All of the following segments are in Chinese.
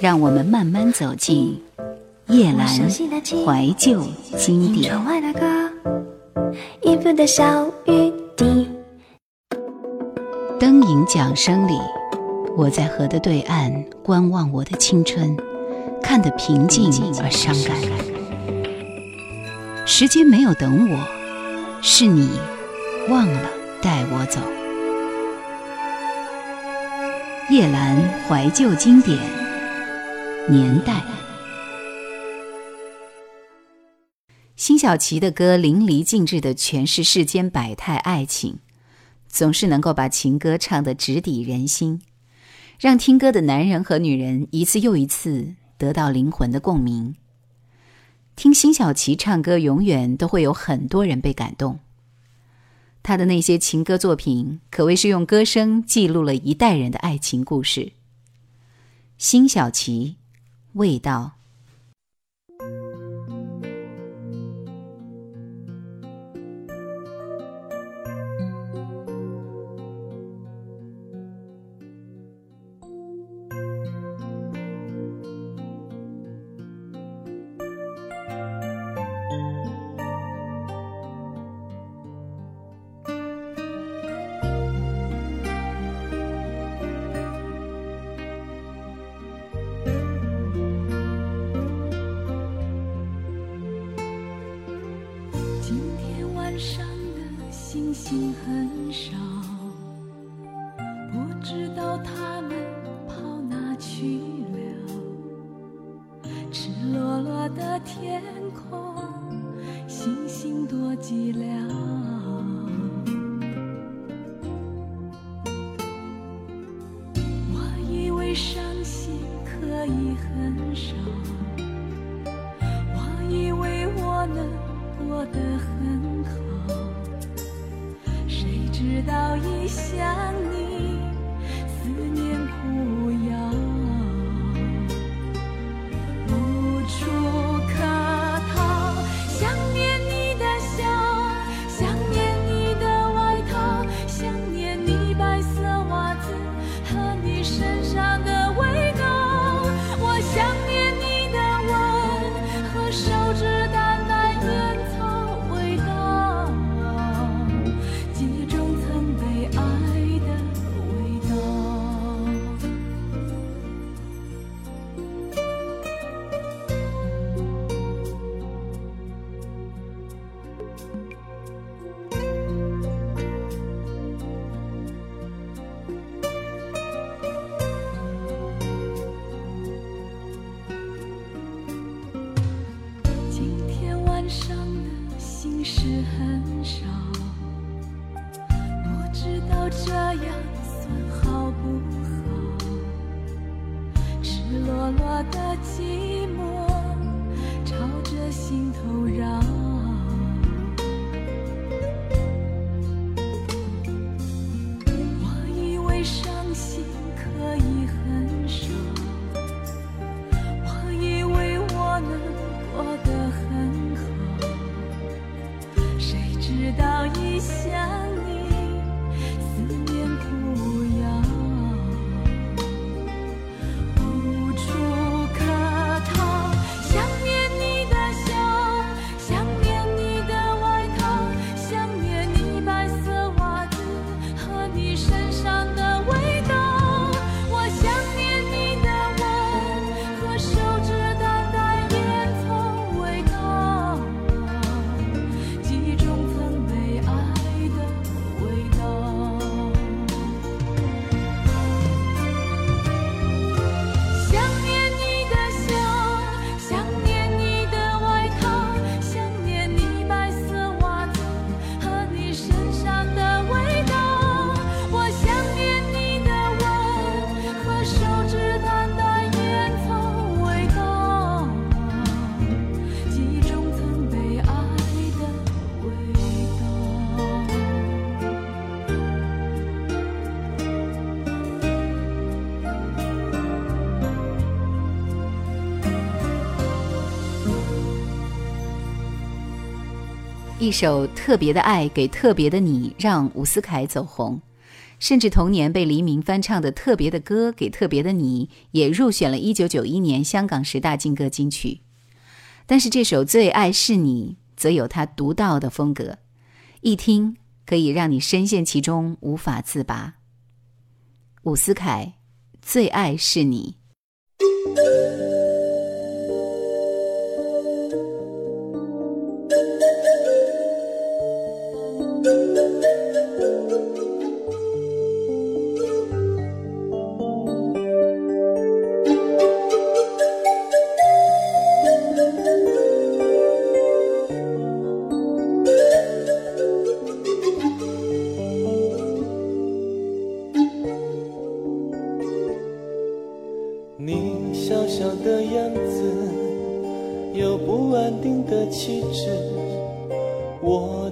让我们慢慢走进叶阑怀旧经典。灯影桨声里，我在河的对岸观望我的青春，看得平静而伤感。时间没有等我，是你忘了带我走。叶阑怀旧经典年代，辛晓琪的歌淋漓尽致地诠释世间百态爱情，总是能够把情歌唱得直抵人心，让听歌的男人和女人一次又一次得到灵魂的共鸣。听辛晓琪唱歌，永远都会有很多人被感动。他的那些情歌作品，可谓是用歌声记录了一代人的爱情故事。辛晓琪，味道。一首特别的爱给特别的你，让伍思凯走红，甚至同年被黎明翻唱的《特别的歌给特别的你》也入选了一九九一年香港十大劲歌金曲。但是这首《最爱是你》则有它独到的风格，一听可以让你深陷其中无法自拔。伍思凯，《最爱是你》。气质，我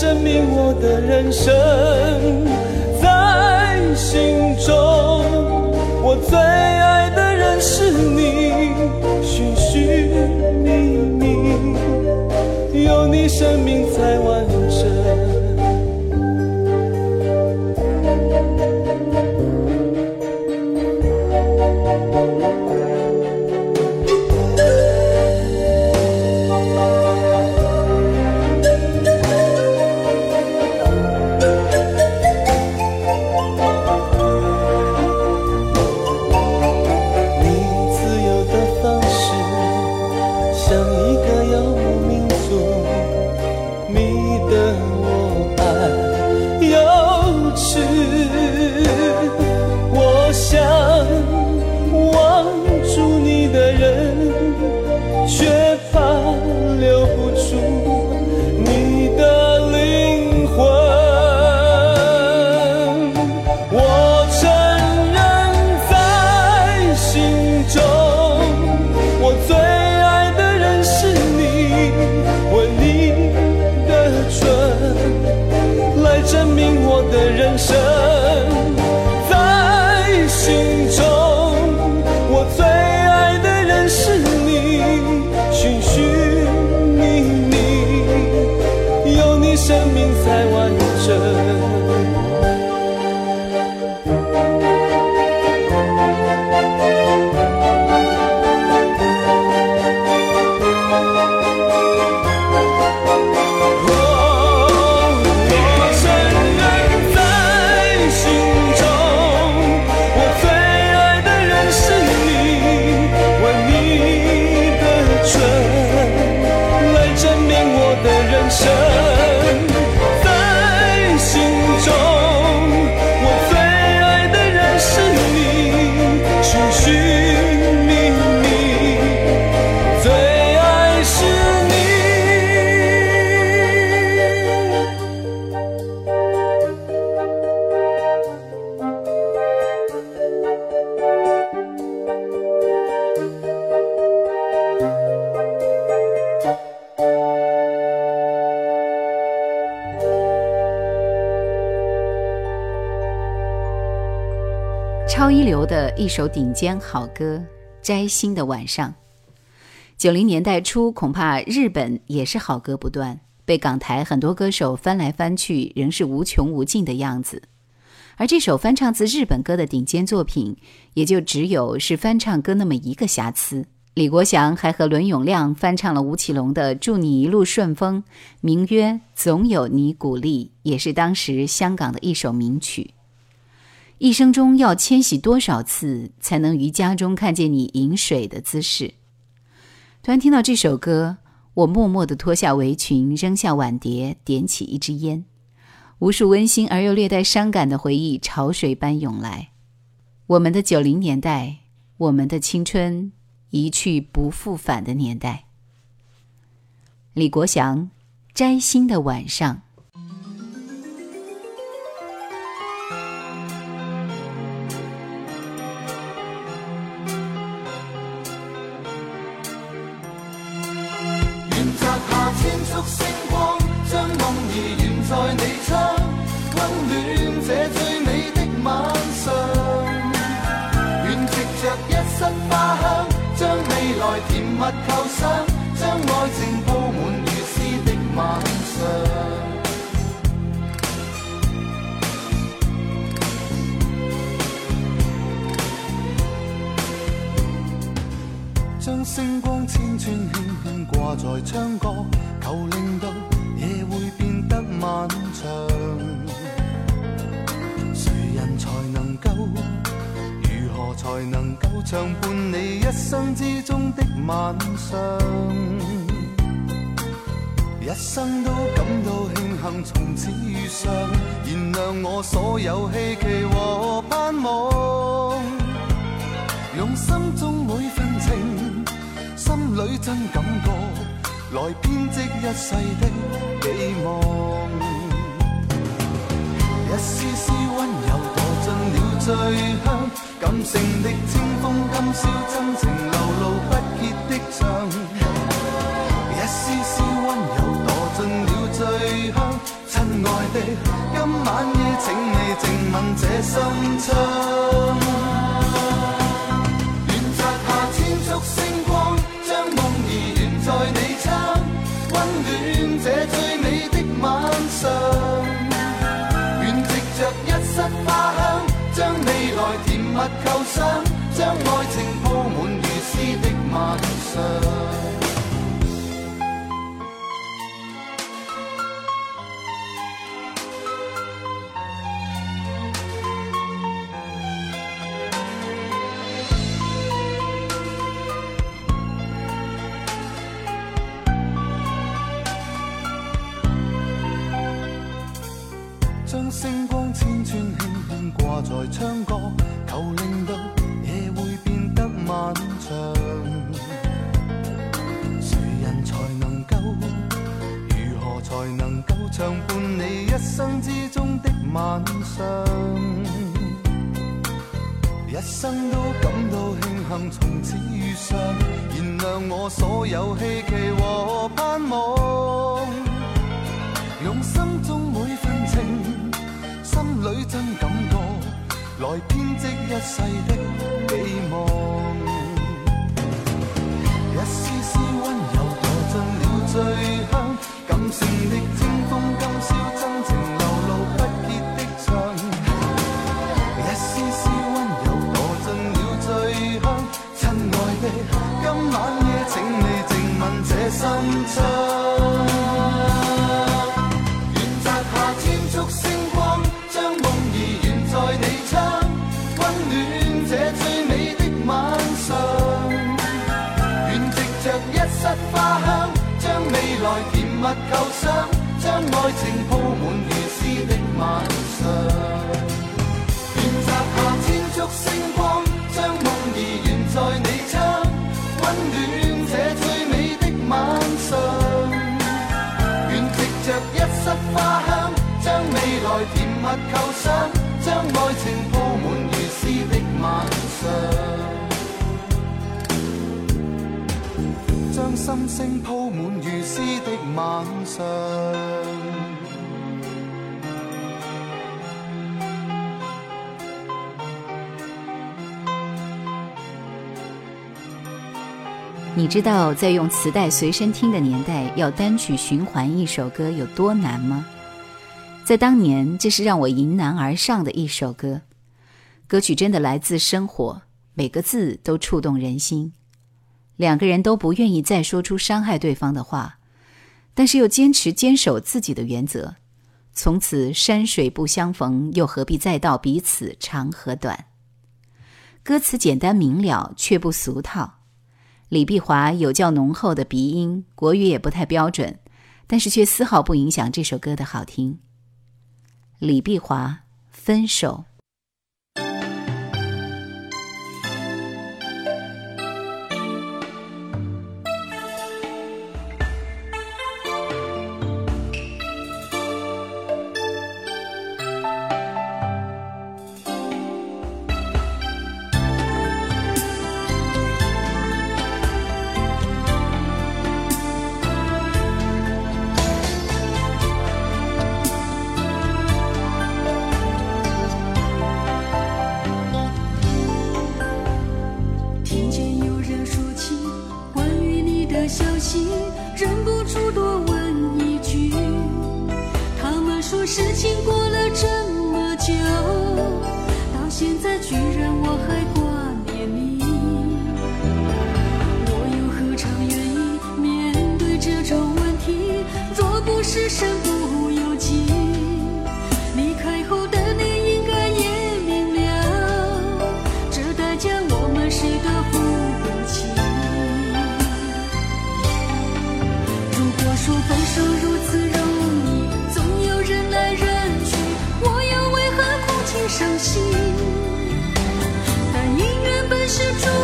证明我的人生在心中，我最爱的人是你，寻寻觅觅。有你，生命才完整。一首顶尖好歌，《摘星的晚上》。九零年代初，恐怕日本也是好歌不断，被港台很多歌手翻来翻去，仍是无穷无尽的样子。而这首翻唱自日本歌的顶尖作品，也就只有是翻唱歌那么一个瑕疵。李国祥还和伦永亮翻唱了吴奇隆的《祝你一路顺风》，名曰《总有你鼓励》，也是当时香港的一首名曲。一生中要迁徙多少次，才能于家中看见你饮水的姿势？突然听到这首歌，我默默地脱下围裙，扔下碗碟，点起一支烟，无数温馨而又略带伤感的回忆潮水般涌来。我们的九零年代，我们的青春一去不复返的年代。李国祥，《摘星的晚上》。构想，将爱情铺满雨丝的晚上，将星光千串轻轻挂在窗角，求令到夜会变得漫长。才能够长伴你一生之中的晚上？一生都感到庆幸从此遇上，燃亮我所有希冀和盼望，用心中每份情，心里真感觉，来编织一世的寄望。一丝丝温柔了最香，感性的清风，今宵真情流露不竭的唱。一丝丝温柔。进了最香，亲爱的，今晚夜请你静吻这心窗。愿摘下千束星光，有希冀和盼望，用心中每份情。心里真感觉，来编织一世的唱愿摘下千束星光将梦儿悬在你窗温暖这最美的晚上愿藉着一室花香将未来甜蜜构来甜蜜构想，将爱情铺满如诗的晚上。将心声铺满如诗的晚上。你知道在用磁带随身听的年代，要单曲循环一首歌有多难吗？在当年，这是让我迎难而上的一首歌。歌曲真的来自生活，每个字都触动人心。两个人都不愿意再说出伤害对方的话，但是又坚持坚守自己的原则。从此山水不相逢，又何必再道彼此长和短？歌词简单明了，却不俗套。李碧华有较浓厚的鼻音，国语也不太标准，但是却丝毫不影响这首歌的好听。李碧华，分手。伤心，但姻缘本是注定。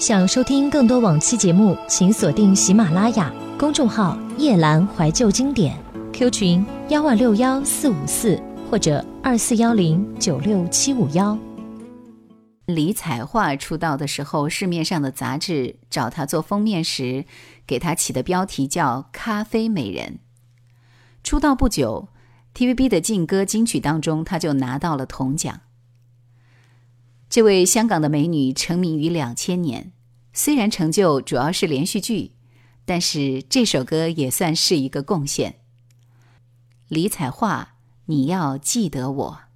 想收听更多往期节目，请锁定喜马拉雅公众号“夜阑怀旧经典 ”，Q 群幺二六幺四五四或者二四幺零九六七五幺。李彩桦出道的时候，市面上的杂志找她做封面时，给她起的标题叫“咖啡美人”。出道不久，TVB 的劲歌金曲当中，她就拿到了铜奖。这位香港的美女成名于两千年虽然成就主要是连续剧但是这首歌也算是一个贡献。李彩桦你要记得我。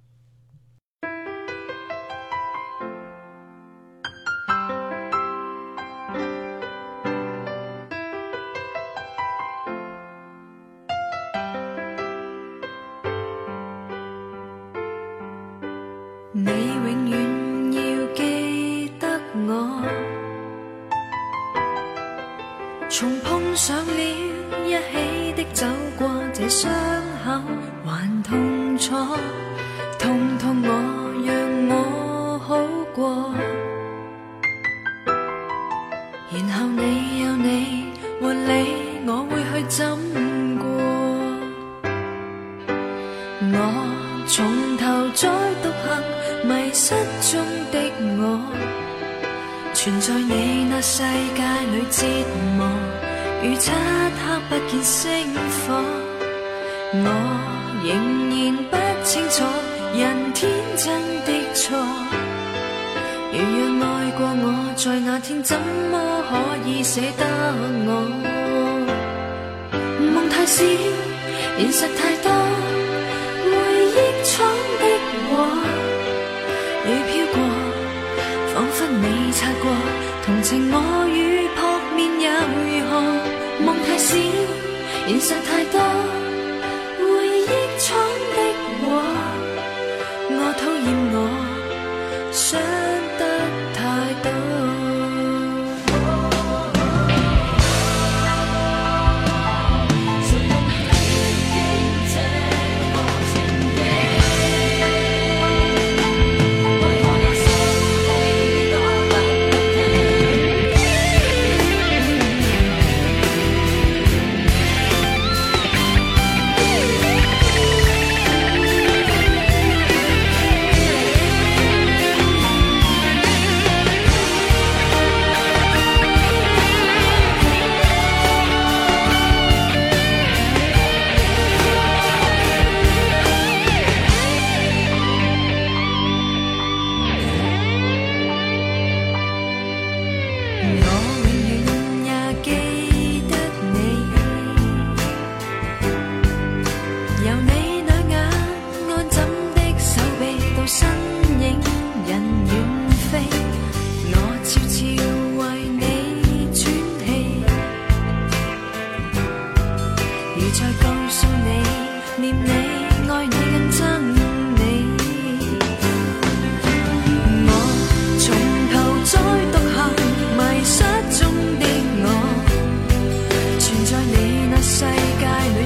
失踪的我，存在你那世界里折磨，如漆黑不见星火。我仍然不清楚人天真的错。如若爱过我，在那天怎么可以舍得我？梦太少，现实太擦过，同情我与扑面又如何？梦太少，现实太多，如在告诉你，念你爱你更憎你。我从头再读行，迷失中的我，存在你那世界裏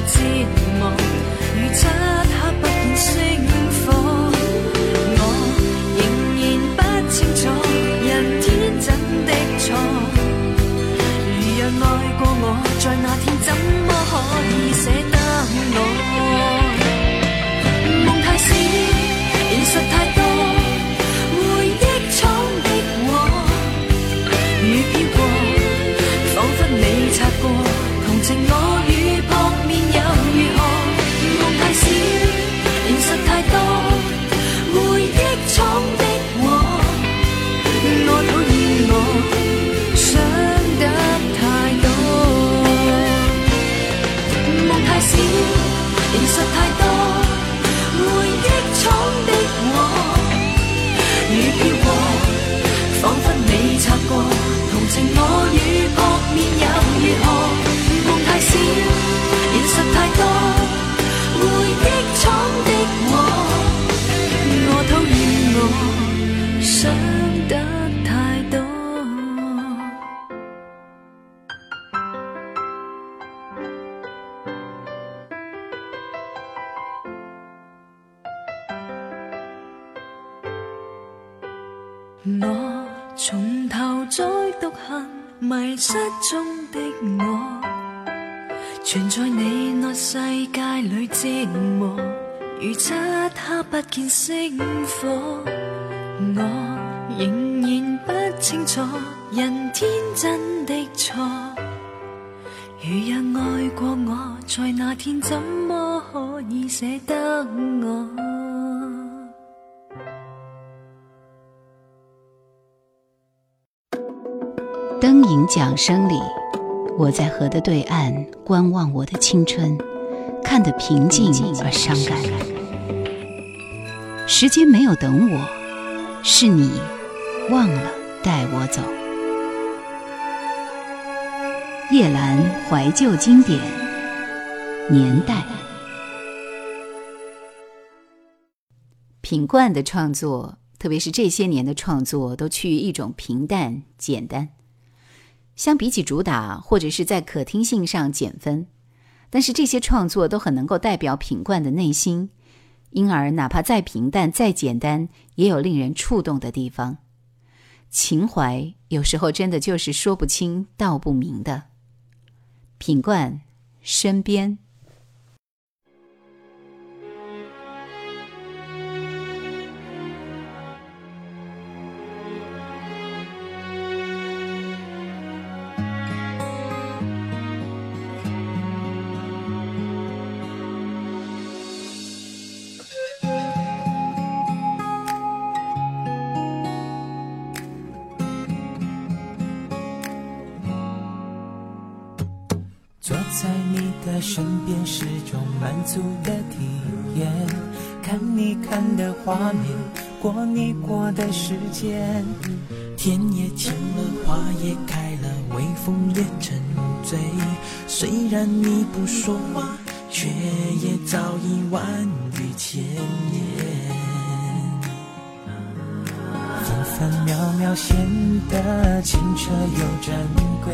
仍然不清楚人天真的错。如若爱过我，在那天怎么可以舍得我？灯影桨声里，我在河的对岸观望我的青春，看得平静而伤感。时间没有等我，是你忘了带我走。叶澜怀旧经典年代，品冠的创作，特别是这些年的创作，都趋于一种平淡简单。相比起主打或者是在可听性上减分，但是这些创作都很能够代表品冠的内心，因而哪怕再平淡再简单，也有令人触动的地方。情怀有时候真的就是说不清道不明的。品冠身边。是种满足的体验，看你看的画面，过你过的时间。天也晴了，花也开了，微风也沉醉。虽然你不说话，却也早已万语千言。分分秒秒显得清澈又珍贵，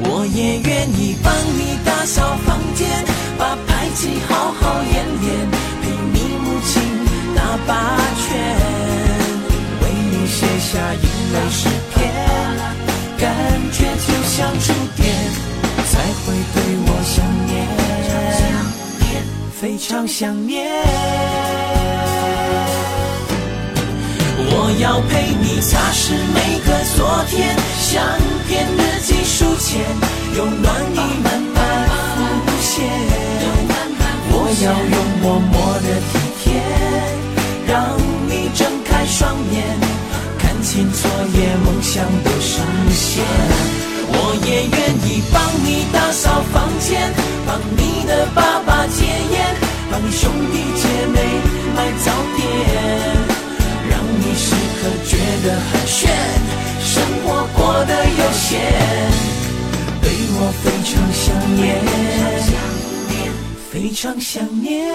我也愿意帮你打扫房间，把排气好好演练，陪你母亲打八拳，为你写下英美诗篇，感觉就像触电，才会对我想念，非常想念。我要陪你擦拭每个昨天，相片、书签，有暖意慢慢浮现。我要用默默的体贴，让你睁开双眼，看清昨夜梦想的实现。我也愿意帮你打扫房间，帮你的爸爸戒烟，帮你兄弟戒常想念。